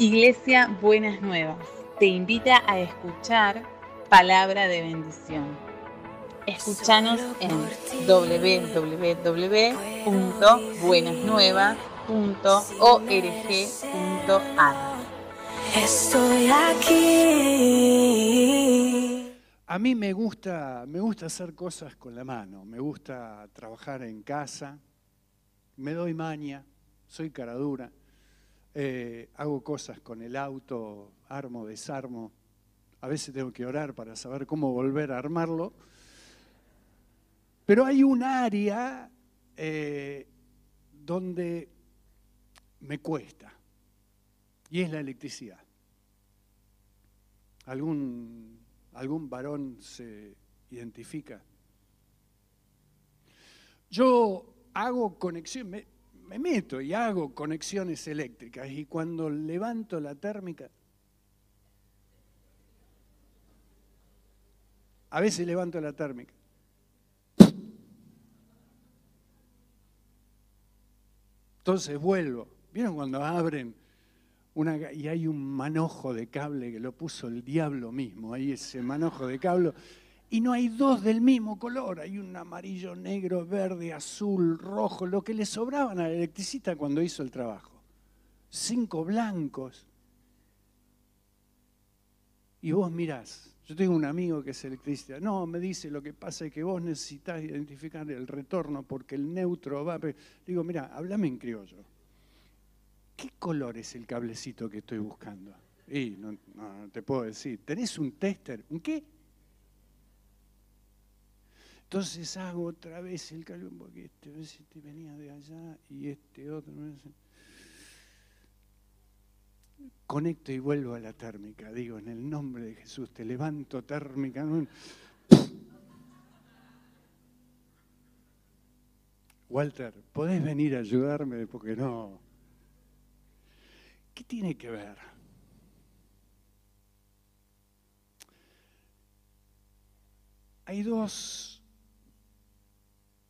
Iglesia Buenas Nuevas te invita a escuchar palabra de bendición. Escúchanos en www.buenasnuevas.org.ar. Estoy aquí. A mí me gusta, me gusta hacer cosas con la mano, me gusta trabajar en casa, me doy maña, soy caradura, eh, hago cosas con el auto, armo, desarmo, a veces tengo que orar para saber cómo volver a armarlo, pero hay un área eh, donde me cuesta, y es la electricidad. ¿Algún, algún varón se identifica? Yo hago conexión, me meto y hago conexiones eléctricas y cuando levanto la térmica, a veces levanto la térmica. Entonces vuelvo. ¿Vieron cuando abren una, y hay un manojo de cable que lo puso el diablo mismo, ahí ese manojo de cable, y no hay dos del mismo color, hay un amarillo, negro, verde, azul, rojo, lo que le sobraban al electricista cuando hizo el trabajo. Cinco blancos. Y vos mirás, yo tengo un amigo que es electricista, no, me dice, lo que pasa es que vos necesitas identificar el retorno porque el neutro va... Digo, mira, háblame en criollo. ¿Qué color es el cablecito que estoy buscando? Y no, no, te puedo decir. ¿Tenés un tester? ¿Un qué? Entonces hago otra vez el cálculo, porque este, este venía de allá y este otro. Conecto y vuelvo a la térmica. Digo, en el nombre de Jesús, te levanto térmica. Walter, ¿podés venir a ayudarme? Porque no. ¿Qué tiene que ver? Hay dos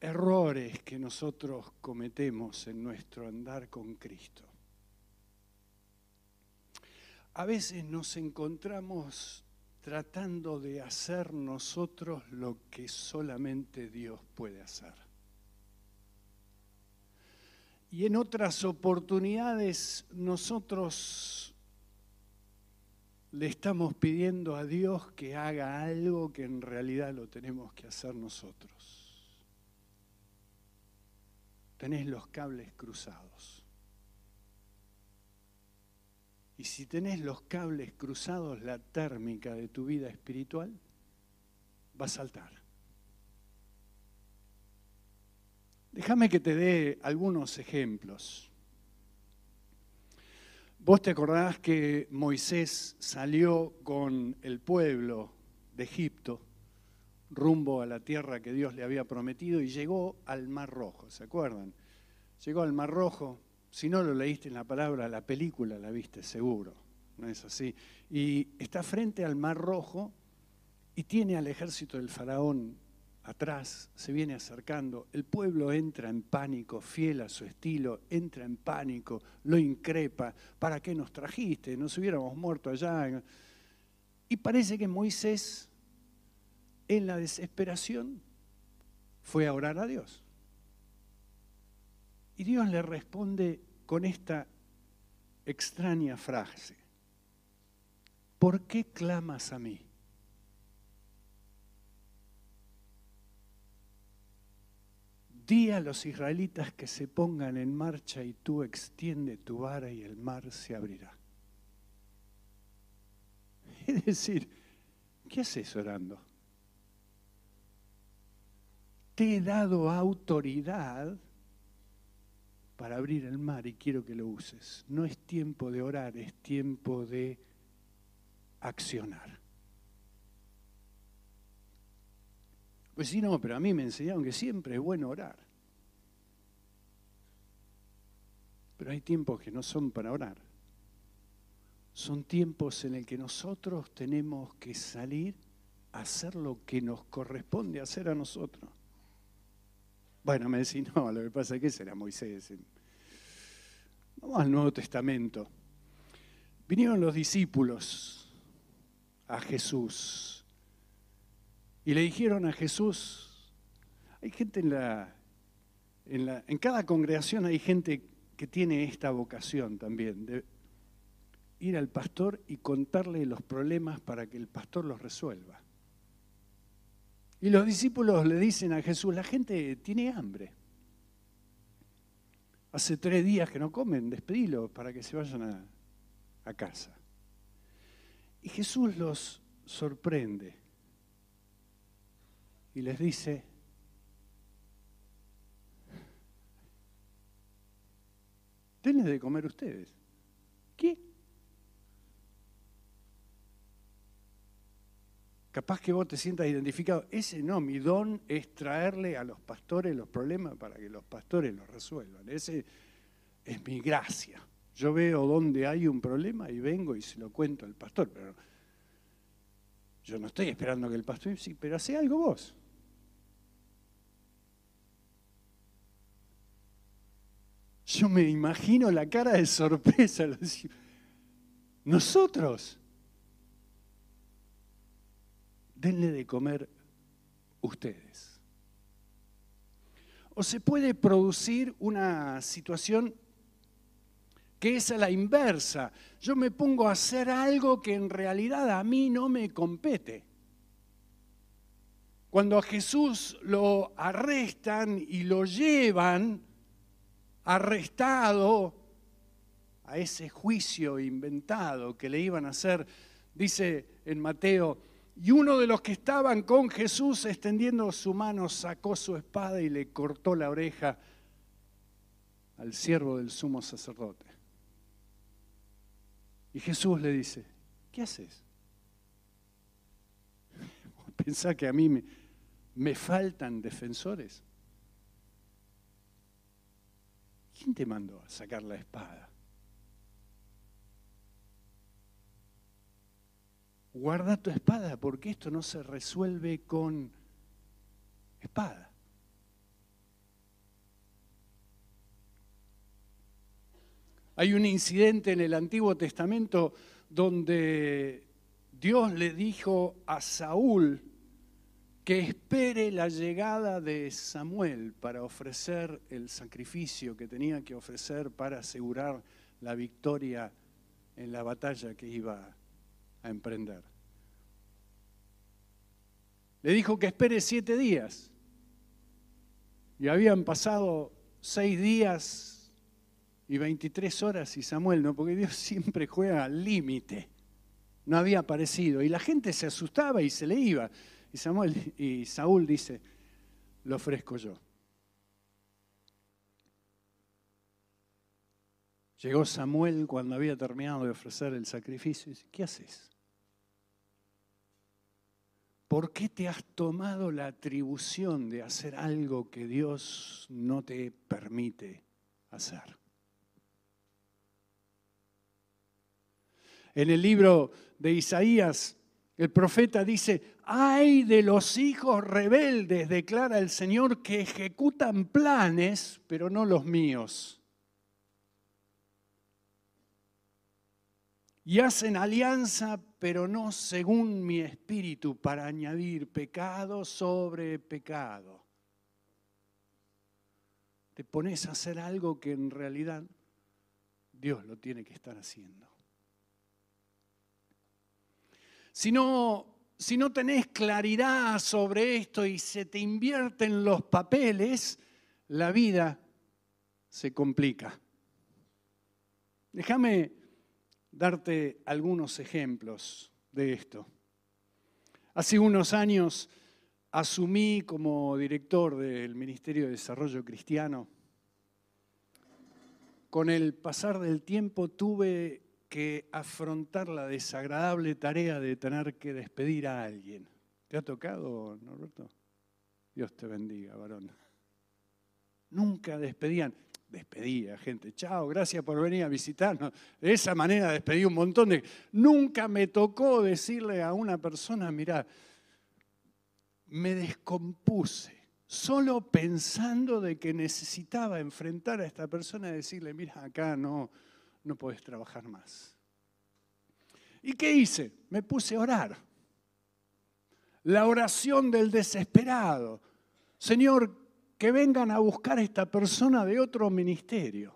errores que nosotros cometemos en nuestro andar con Cristo. A veces nos encontramos tratando de hacer nosotros lo que solamente Dios puede hacer. Y en otras oportunidades nosotros le estamos pidiendo a Dios que haga algo que en realidad lo tenemos que hacer nosotros. Tenés los cables cruzados. Y si tenés los cables cruzados, la térmica de tu vida espiritual va a saltar. Déjame que te dé algunos ejemplos. Vos te acordás que Moisés salió con el pueblo de Egipto rumbo a la tierra que Dios le había prometido y llegó al Mar Rojo, ¿se acuerdan? Llegó al Mar Rojo, si no lo leíste en la palabra, la película la viste seguro, ¿no es así? Y está frente al Mar Rojo y tiene al ejército del faraón atrás, se viene acercando, el pueblo entra en pánico, fiel a su estilo, entra en pánico, lo increpa, ¿para qué nos trajiste? Nos hubiéramos muerto allá. Y parece que Moisés, en la desesperación, fue a orar a Dios. Y Dios le responde con esta extraña frase, ¿por qué clamas a mí? Di a los israelitas que se pongan en marcha y tú extiende tu vara y el mar se abrirá. Es decir, ¿qué haces orando? Te he dado autoridad para abrir el mar y quiero que lo uses. No es tiempo de orar, es tiempo de accionar. Pues sí, no, pero a mí me enseñaron que siempre es bueno orar. Pero hay tiempos que no son para orar. Son tiempos en el que nosotros tenemos que salir a hacer lo que nos corresponde hacer a nosotros. Bueno, me decís, no, lo que pasa es que será Moisés. Vamos al Nuevo Testamento. Vinieron los discípulos a Jesús y le dijeron a Jesús, hay gente en la, en, la, en cada congregación hay gente que tiene esta vocación también, de ir al pastor y contarle los problemas para que el pastor los resuelva. Y los discípulos le dicen a Jesús, la gente tiene hambre. Hace tres días que no comen, despedilo para que se vayan a, a casa. Y Jesús los sorprende y les dice, denles de comer ustedes. ¿Qué? Capaz que vos te sientas identificado. Ese no, mi don es traerle a los pastores los problemas para que los pastores los resuelvan. Ese es mi gracia. Yo veo dónde hay un problema y vengo y se lo cuento al pastor, pero yo no estoy esperando que el pastor, sí, pero hace algo vos. Yo me imagino la cara de sorpresa. Nosotros, denle de comer ustedes. O se puede producir una situación que es a la inversa. Yo me pongo a hacer algo que en realidad a mí no me compete. Cuando a Jesús lo arrestan y lo llevan arrestado a ese juicio inventado que le iban a hacer, dice en Mateo, y uno de los que estaban con Jesús extendiendo su mano sacó su espada y le cortó la oreja al siervo del sumo sacerdote. Y Jesús le dice, ¿qué haces? ¿Pensás que a mí me, me faltan defensores? ¿Quién te mandó a sacar la espada? Guarda tu espada porque esto no se resuelve con espada. Hay un incidente en el Antiguo Testamento donde Dios le dijo a Saúl que espere la llegada de Samuel para ofrecer el sacrificio que tenía que ofrecer para asegurar la victoria en la batalla que iba a emprender. Le dijo que espere siete días. Y habían pasado seis días y 23 horas y Samuel no, porque Dios siempre juega al límite. No había aparecido y la gente se asustaba y se le iba. Y Samuel y Saúl dice, lo ofrezco yo. Llegó Samuel cuando había terminado de ofrecer el sacrificio y dice, ¿qué haces? ¿Por qué te has tomado la atribución de hacer algo que Dios no te permite hacer? En el libro de Isaías, el profeta dice, ay de los hijos rebeldes, declara el Señor, que ejecutan planes, pero no los míos. Y hacen alianza, pero no según mi espíritu, para añadir pecado sobre pecado. Te pones a hacer algo que en realidad Dios lo tiene que estar haciendo. Si no, si no tenés claridad sobre esto y se te invierten los papeles, la vida se complica. Déjame darte algunos ejemplos de esto. Hace unos años asumí como director del Ministerio de Desarrollo Cristiano. Con el pasar del tiempo tuve que afrontar la desagradable tarea de tener que despedir a alguien. ¿Te ha tocado, Norberto? Dios te bendiga, varón. Nunca despedían, despedía gente, chao, gracias por venir a visitarnos. De esa manera despedí un montón de... Nunca me tocó decirle a una persona, mira, me descompuse, solo pensando de que necesitaba enfrentar a esta persona y decirle, mira, acá no, no podés trabajar más. ¿Y qué hice? Me puse a orar. La oración del desesperado. Señor, que vengan a buscar a esta persona de otro ministerio.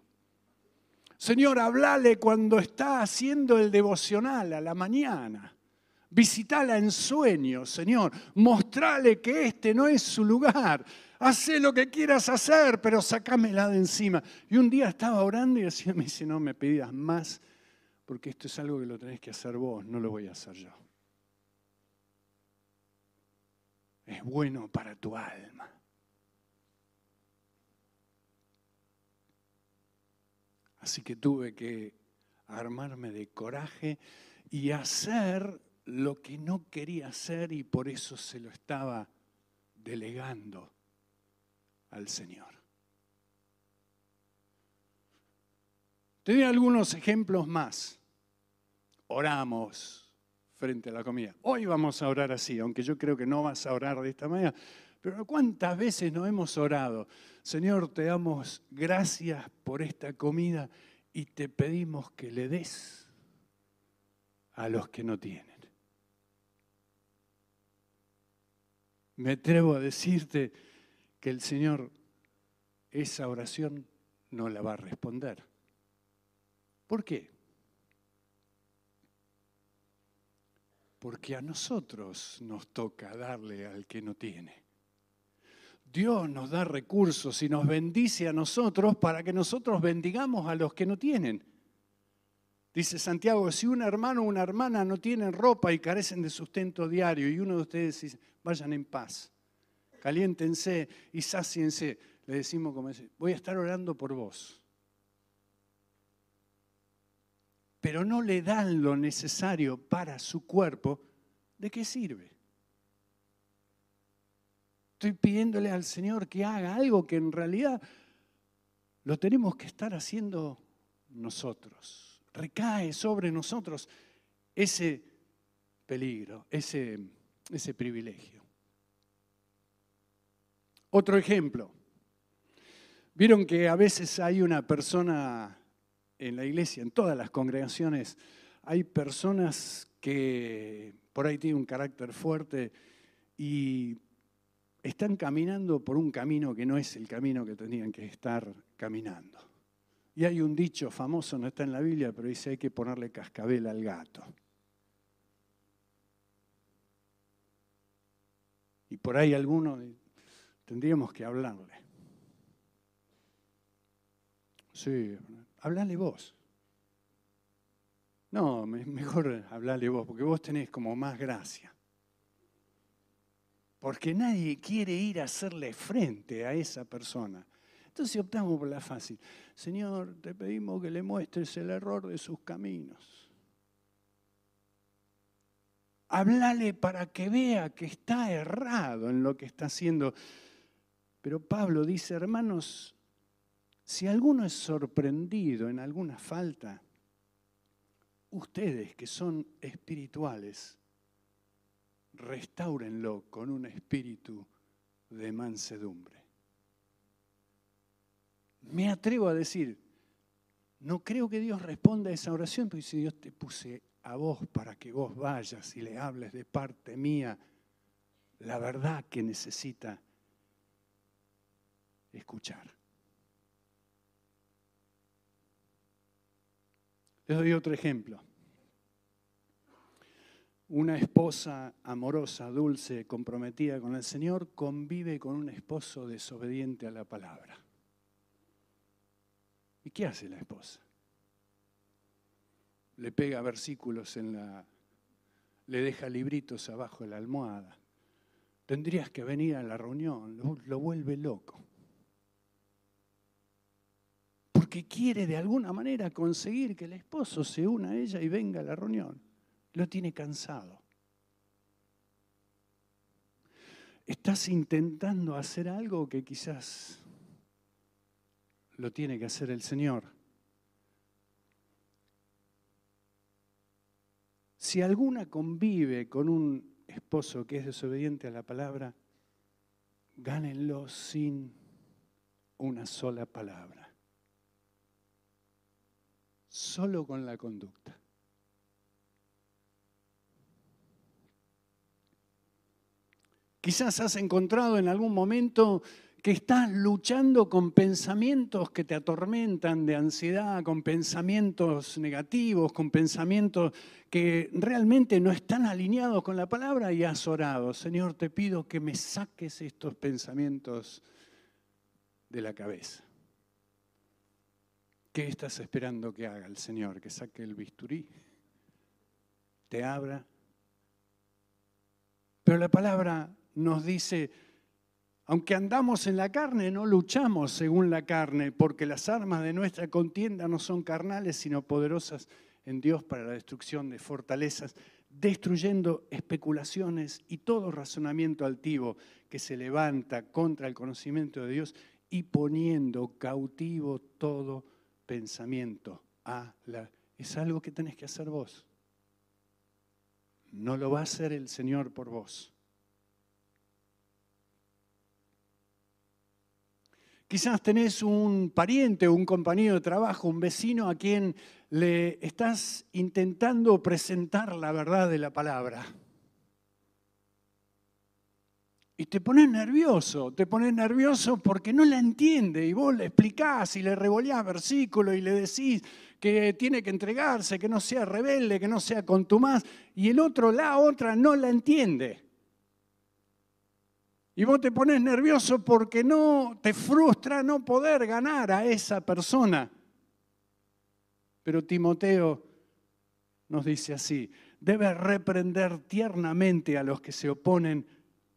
Señor, hablale cuando está haciendo el devocional a la mañana. Visítala en sueños, Señor. Mostrale que este no es su lugar. Haz lo que quieras hacer, pero sacámela de encima. Y un día estaba orando y decía, me dice, no me pidas más, porque esto es algo que lo tenés que hacer vos, no lo voy a hacer yo. Es bueno para tu alma. Así que tuve que armarme de coraje y hacer lo que no quería hacer y por eso se lo estaba delegando al Señor. Te doy algunos ejemplos más. Oramos frente a la comida. Hoy vamos a orar así, aunque yo creo que no vas a orar de esta manera. Pero ¿cuántas veces no hemos orado? Señor, te damos gracias por esta comida y te pedimos que le des a los que no tienen. Me atrevo a decirte que el Señor esa oración no la va a responder. ¿Por qué? Porque a nosotros nos toca darle al que no tiene. Dios nos da recursos y nos bendice a nosotros para que nosotros bendigamos a los que no tienen. Dice Santiago, si un hermano o una hermana no tienen ropa y carecen de sustento diario y uno de ustedes dice, vayan en paz, caliéntense y sáciense, le decimos como dice, voy a estar orando por vos. Pero no le dan lo necesario para su cuerpo, ¿de qué sirve? Estoy pidiéndole al Señor que haga algo que en realidad lo tenemos que estar haciendo nosotros. Recae sobre nosotros ese peligro, ese, ese privilegio. Otro ejemplo. Vieron que a veces hay una persona en la iglesia, en todas las congregaciones, hay personas que por ahí tienen un carácter fuerte y están caminando por un camino que no es el camino que tenían que estar caminando. Y hay un dicho famoso, no está en la Biblia, pero dice hay que ponerle cascabel al gato. Y por ahí alguno tendríamos que hablarle. Sí, hablale vos. No, mejor hablarle vos, porque vos tenés como más gracia porque nadie quiere ir a hacerle frente a esa persona. Entonces optamos por la fácil. Señor, te pedimos que le muestres el error de sus caminos. Háblale para que vea que está errado en lo que está haciendo. Pero Pablo dice, hermanos, si alguno es sorprendido en alguna falta, ustedes que son espirituales, restáurenlo con un espíritu de mansedumbre. Me atrevo a decir, no creo que Dios responda a esa oración, porque si Dios te puse a vos para que vos vayas y le hables de parte mía la verdad que necesita escuchar. Les doy otro ejemplo una esposa amorosa, dulce, comprometida con el Señor, convive con un esposo desobediente a la palabra. ¿Y qué hace la esposa? Le pega versículos en la... le deja libritos abajo de la almohada. Tendrías que venir a la reunión, lo, vuelve loco. Porque quiere de alguna manera conseguir que el esposo se una a ella y venga a la reunión lo tiene cansado. Estás intentando hacer algo que quizás lo tiene que hacer el Señor. Si alguna convive con un esposo que es desobediente a la palabra, gánenlo sin una sola palabra, solo con la conducta. Quizás has encontrado en algún momento que estás luchando con pensamientos que te atormentan de ansiedad, con pensamientos negativos, con pensamientos que realmente no están alineados con la palabra y has orado. Señor, te pido que me saques estos pensamientos de la cabeza. ¿Qué estás esperando que haga el Señor? ¿Que saque el bisturí? ¿Te abra? Pero la palabra nos dice, aunque andamos en la carne, no luchamos según la carne, porque las armas de nuestra contienda no son carnales, sino poderosas en Dios para la destrucción de fortalezas, destruyendo especulaciones y todo razonamiento altivo que se levanta contra el conocimiento de Dios y poniendo cautivo todo pensamiento a la... Es algo que tenés que hacer vos. No lo va a hacer el Señor por vos. Quizás tenés un pariente un compañero de trabajo, un vecino a quien le estás intentando presentar la verdad de la palabra. Y te pones nervioso, te pones nervioso porque no la entiende y vos le explicás y le revoleás versículos y le decís que tiene que entregarse, que no sea rebelde, que no sea contumaz y el otro, la otra, no la entiende. Y vos te pones nervioso porque no te frustra no poder ganar a esa persona. Pero Timoteo nos dice así, debe reprender tiernamente a los que se oponen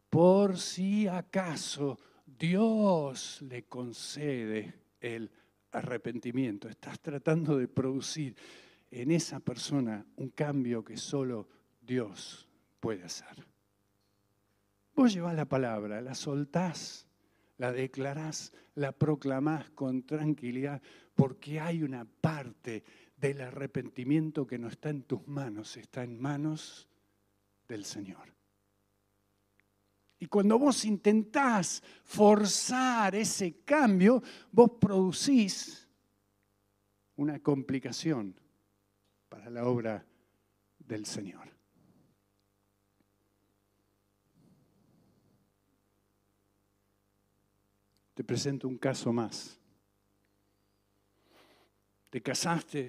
por si acaso Dios le concede el arrepentimiento. Estás tratando de producir en esa persona un cambio que solo Dios puede hacer. Vos llevas la palabra, la soltás, la declarás, la proclamás con tranquilidad, porque hay una parte del arrepentimiento que no está en tus manos, está en manos del Señor. Y cuando vos intentás forzar ese cambio, vos producís una complicación para la obra del Señor. Te presento un caso más. Te casaste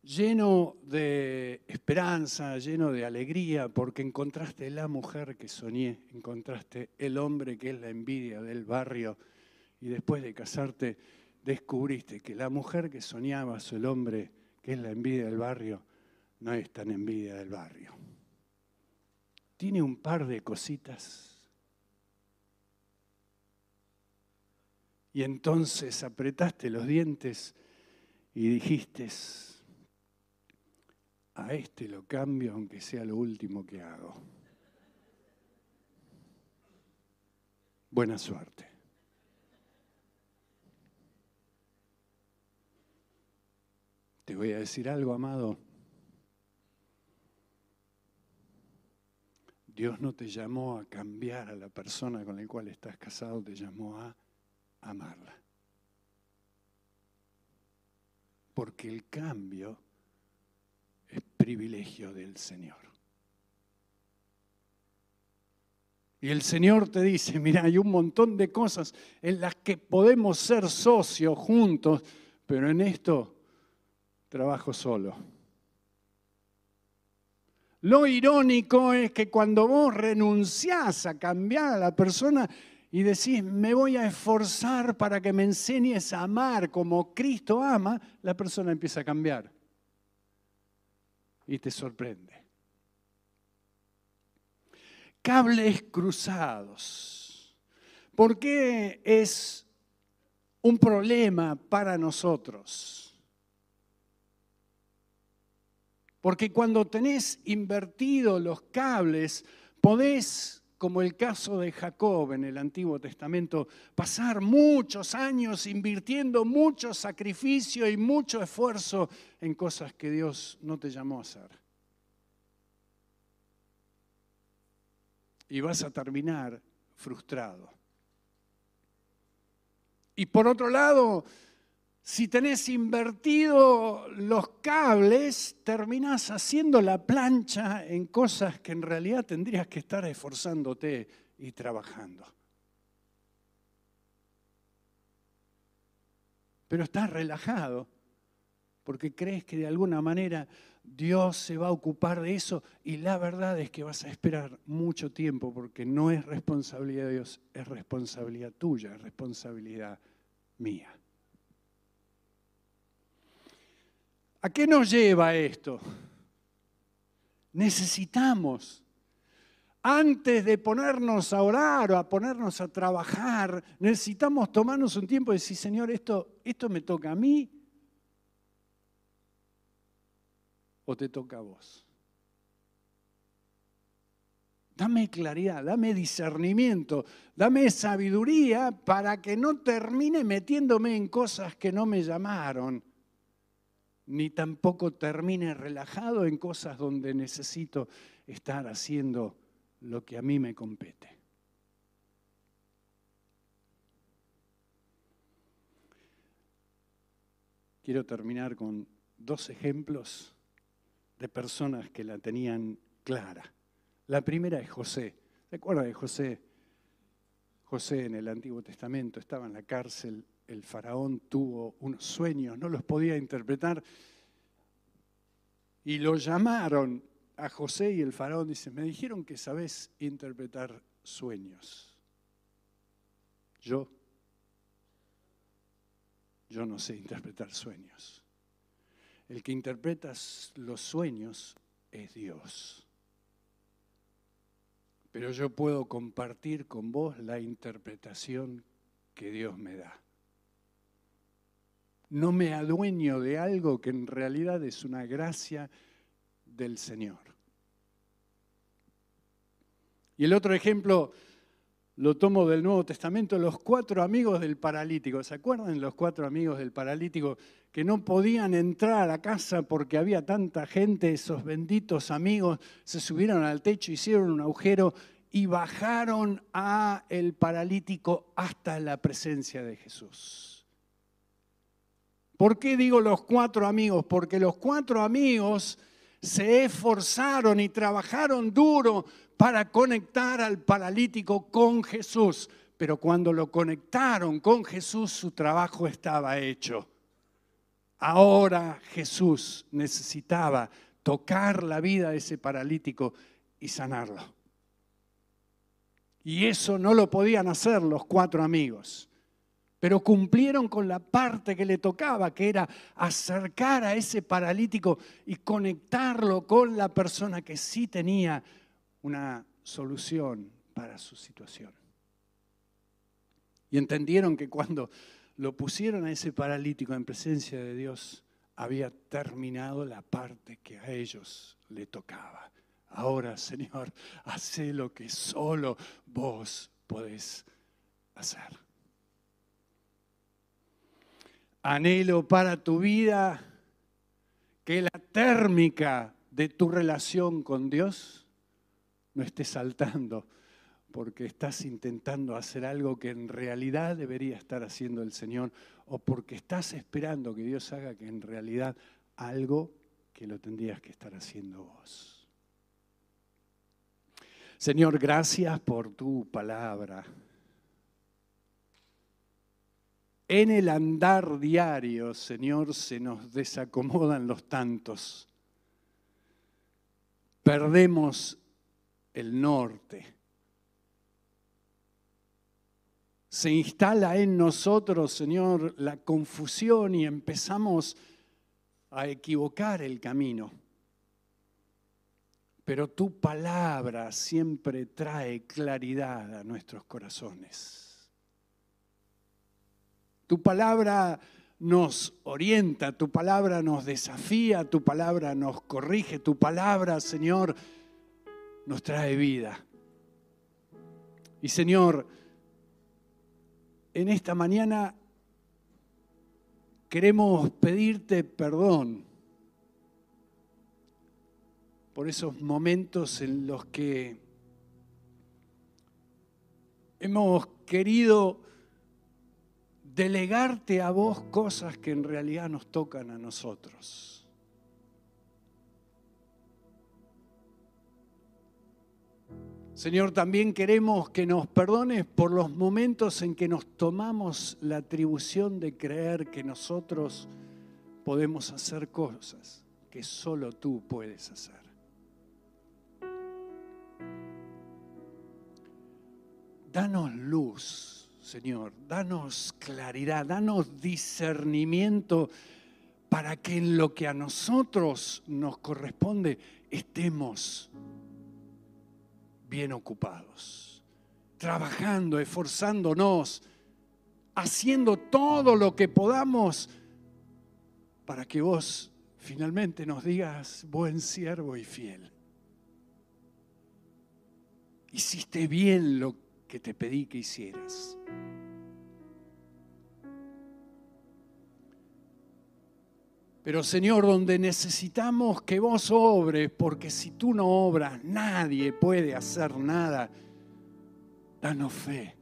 lleno de esperanza, lleno de alegría, porque encontraste la mujer que soñé, encontraste el hombre que es la envidia del barrio, y después de casarte descubriste que la mujer que soñabas, el hombre que es la envidia del barrio, no es tan envidia del barrio. Tiene un par de cositas. Y entonces apretaste los dientes y dijiste, a este lo cambio aunque sea lo último que hago. Buena suerte. Te voy a decir algo, amado. Dios no te llamó a cambiar a la persona con la cual estás casado, te llamó a amarla. Porque el cambio es privilegio del Señor. Y el Señor te dice, mira, hay un montón de cosas en las que podemos ser socios juntos, pero en esto trabajo solo. Lo irónico es que cuando vos renunciás a cambiar a la persona y decís, me voy a esforzar para que me enseñes a amar como Cristo ama, la persona empieza a cambiar y te sorprende. Cables cruzados. ¿Por qué es un problema para nosotros? Porque cuando tenés invertido los cables, podés como el caso de Jacob en el Antiguo Testamento, pasar muchos años invirtiendo mucho sacrificio y mucho esfuerzo en cosas que Dios no te llamó a hacer. Y vas a terminar frustrado. Y por otro lado, Si tenés invertido los cables, terminás haciendo la plancha en cosas que en realidad tendrías que estar esforzándote y trabajando. Pero estás relajado porque crees que de alguna manera Dios se va a ocupar de eso y la verdad es que vas a esperar mucho tiempo porque no es responsabilidad de Dios, es responsabilidad tuya, es responsabilidad mía. ¿A qué nos lleva esto? Necesitamos, antes de ponernos a orar o a ponernos a trabajar, necesitamos tomarnos un tiempo y decir, Señor, esto, esto me toca a mí o te toca a vos. Dame claridad, dame discernimiento, dame sabiduría para que no termine metiéndome en cosas que no me llamaron, ni tampoco termine relajado en cosas donde necesito estar haciendo lo que a mí me compete. Quiero terminar con dos ejemplos de personas que la tenían clara. La primera es José. ¿Se acuerda de José? José en el Antiguo Testamento estaba en la cárcel, el faraón tuvo unos sueños, no los podía interpretar y lo llamaron a José y el faraón dice, me dijeron que sabes interpretar sueños. Yo, yo no sé interpretar sueños. El que interpreta los sueños es Dios. Pero yo puedo compartir con vos la interpretación que Dios me da. No me adueño de algo que en realidad es una gracia del Señor. Y el otro ejemplo lo tomo del Nuevo Testamento, los cuatro amigos del paralítico. ¿Se acuerdan los cuatro amigos del paralítico que no podían entrar a la casa porque había tanta gente? Esos benditos amigos se subieron al techo, hicieron un agujero y bajaron a el paralítico hasta la presencia de Jesús. ¿Por qué digo los cuatro amigos? Porque los cuatro amigos se esforzaron y trabajaron duro para conectar al paralítico con Jesús. Pero cuando lo conectaron con Jesús, su trabajo estaba hecho. Ahora Jesús necesitaba tocar la vida de ese paralítico y sanarlo. Y eso no lo podían hacer los cuatro amigos, pero cumplieron con la parte que le tocaba, que era acercar a ese paralítico y conectarlo con la persona que sí tenía una solución para su situación. Y entendieron que cuando lo pusieron a ese paralítico en presencia de Dios, había terminado la parte que a ellos le tocaba. Ahora, Señor, hace lo que solo vos podés hacer. Anhelo para tu vida que la térmica de tu relación con Dios no estés saltando porque estás intentando hacer algo que en realidad debería estar haciendo el Señor o porque estás esperando que Dios haga que en realidad algo que lo tendrías que estar haciendo vos. Señor, gracias por tu palabra. En el andar diario, Señor, se nos desacomodan los tantos. Perdemos el norte. Se instala en nosotros, Señor, la confusión y empezamos a equivocar el camino. Pero tu palabra siempre trae claridad a nuestros corazones. Tu palabra nos orienta, tu palabra nos desafía, tu palabra nos corrige, tu palabra, Señor, nos trae vida. Y Señor, en esta mañana queremos pedirte perdón por esos momentos en los que hemos querido delegarte a vos cosas que en realidad nos tocan a nosotros. Señor, también queremos que nos perdones por los momentos en que nos tomamos la atribución de creer que nosotros podemos hacer cosas que solo tú puedes hacer. Danos luz, Señor, danos claridad, danos discernimiento para que en lo que a nosotros nos corresponde estemos bien ocupados, trabajando, esforzándonos, haciendo todo lo que podamos para que vos finalmente nos digas, buen siervo y fiel. Hiciste bien lo que te pedí que hicieras. Pero Señor, donde necesitamos que vos obres, porque si tú no obras, nadie puede hacer nada, danos fe,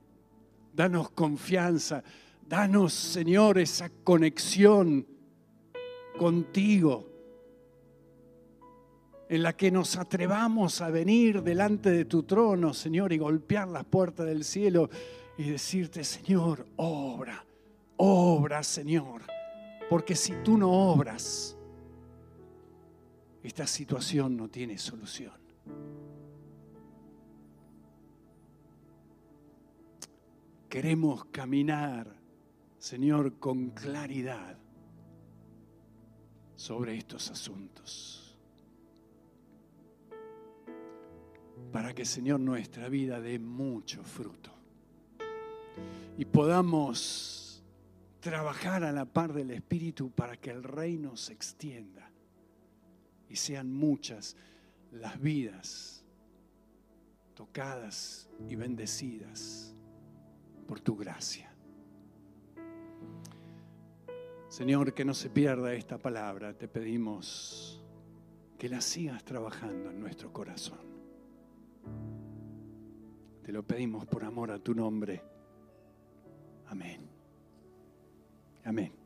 danos confianza, danos, Señor, esa conexión contigo, en la que nos atrevamos a venir delante de tu trono, Señor, y golpear las puertas del cielo y decirte, Señor, obra, obra, Señor porque si tú no obras, esta situación no tiene solución. Queremos caminar, Señor, con claridad sobre estos asuntos. Para que, Señor, nuestra vida dé mucho fruto y podamos trabajar a la par del Espíritu para que el reino se extienda y sean muchas las vidas tocadas y bendecidas por tu gracia. Señor, que no se pierda esta palabra, te pedimos que la sigas trabajando en nuestro corazón. Te lo pedimos por amor a tu nombre. Amén. Amén.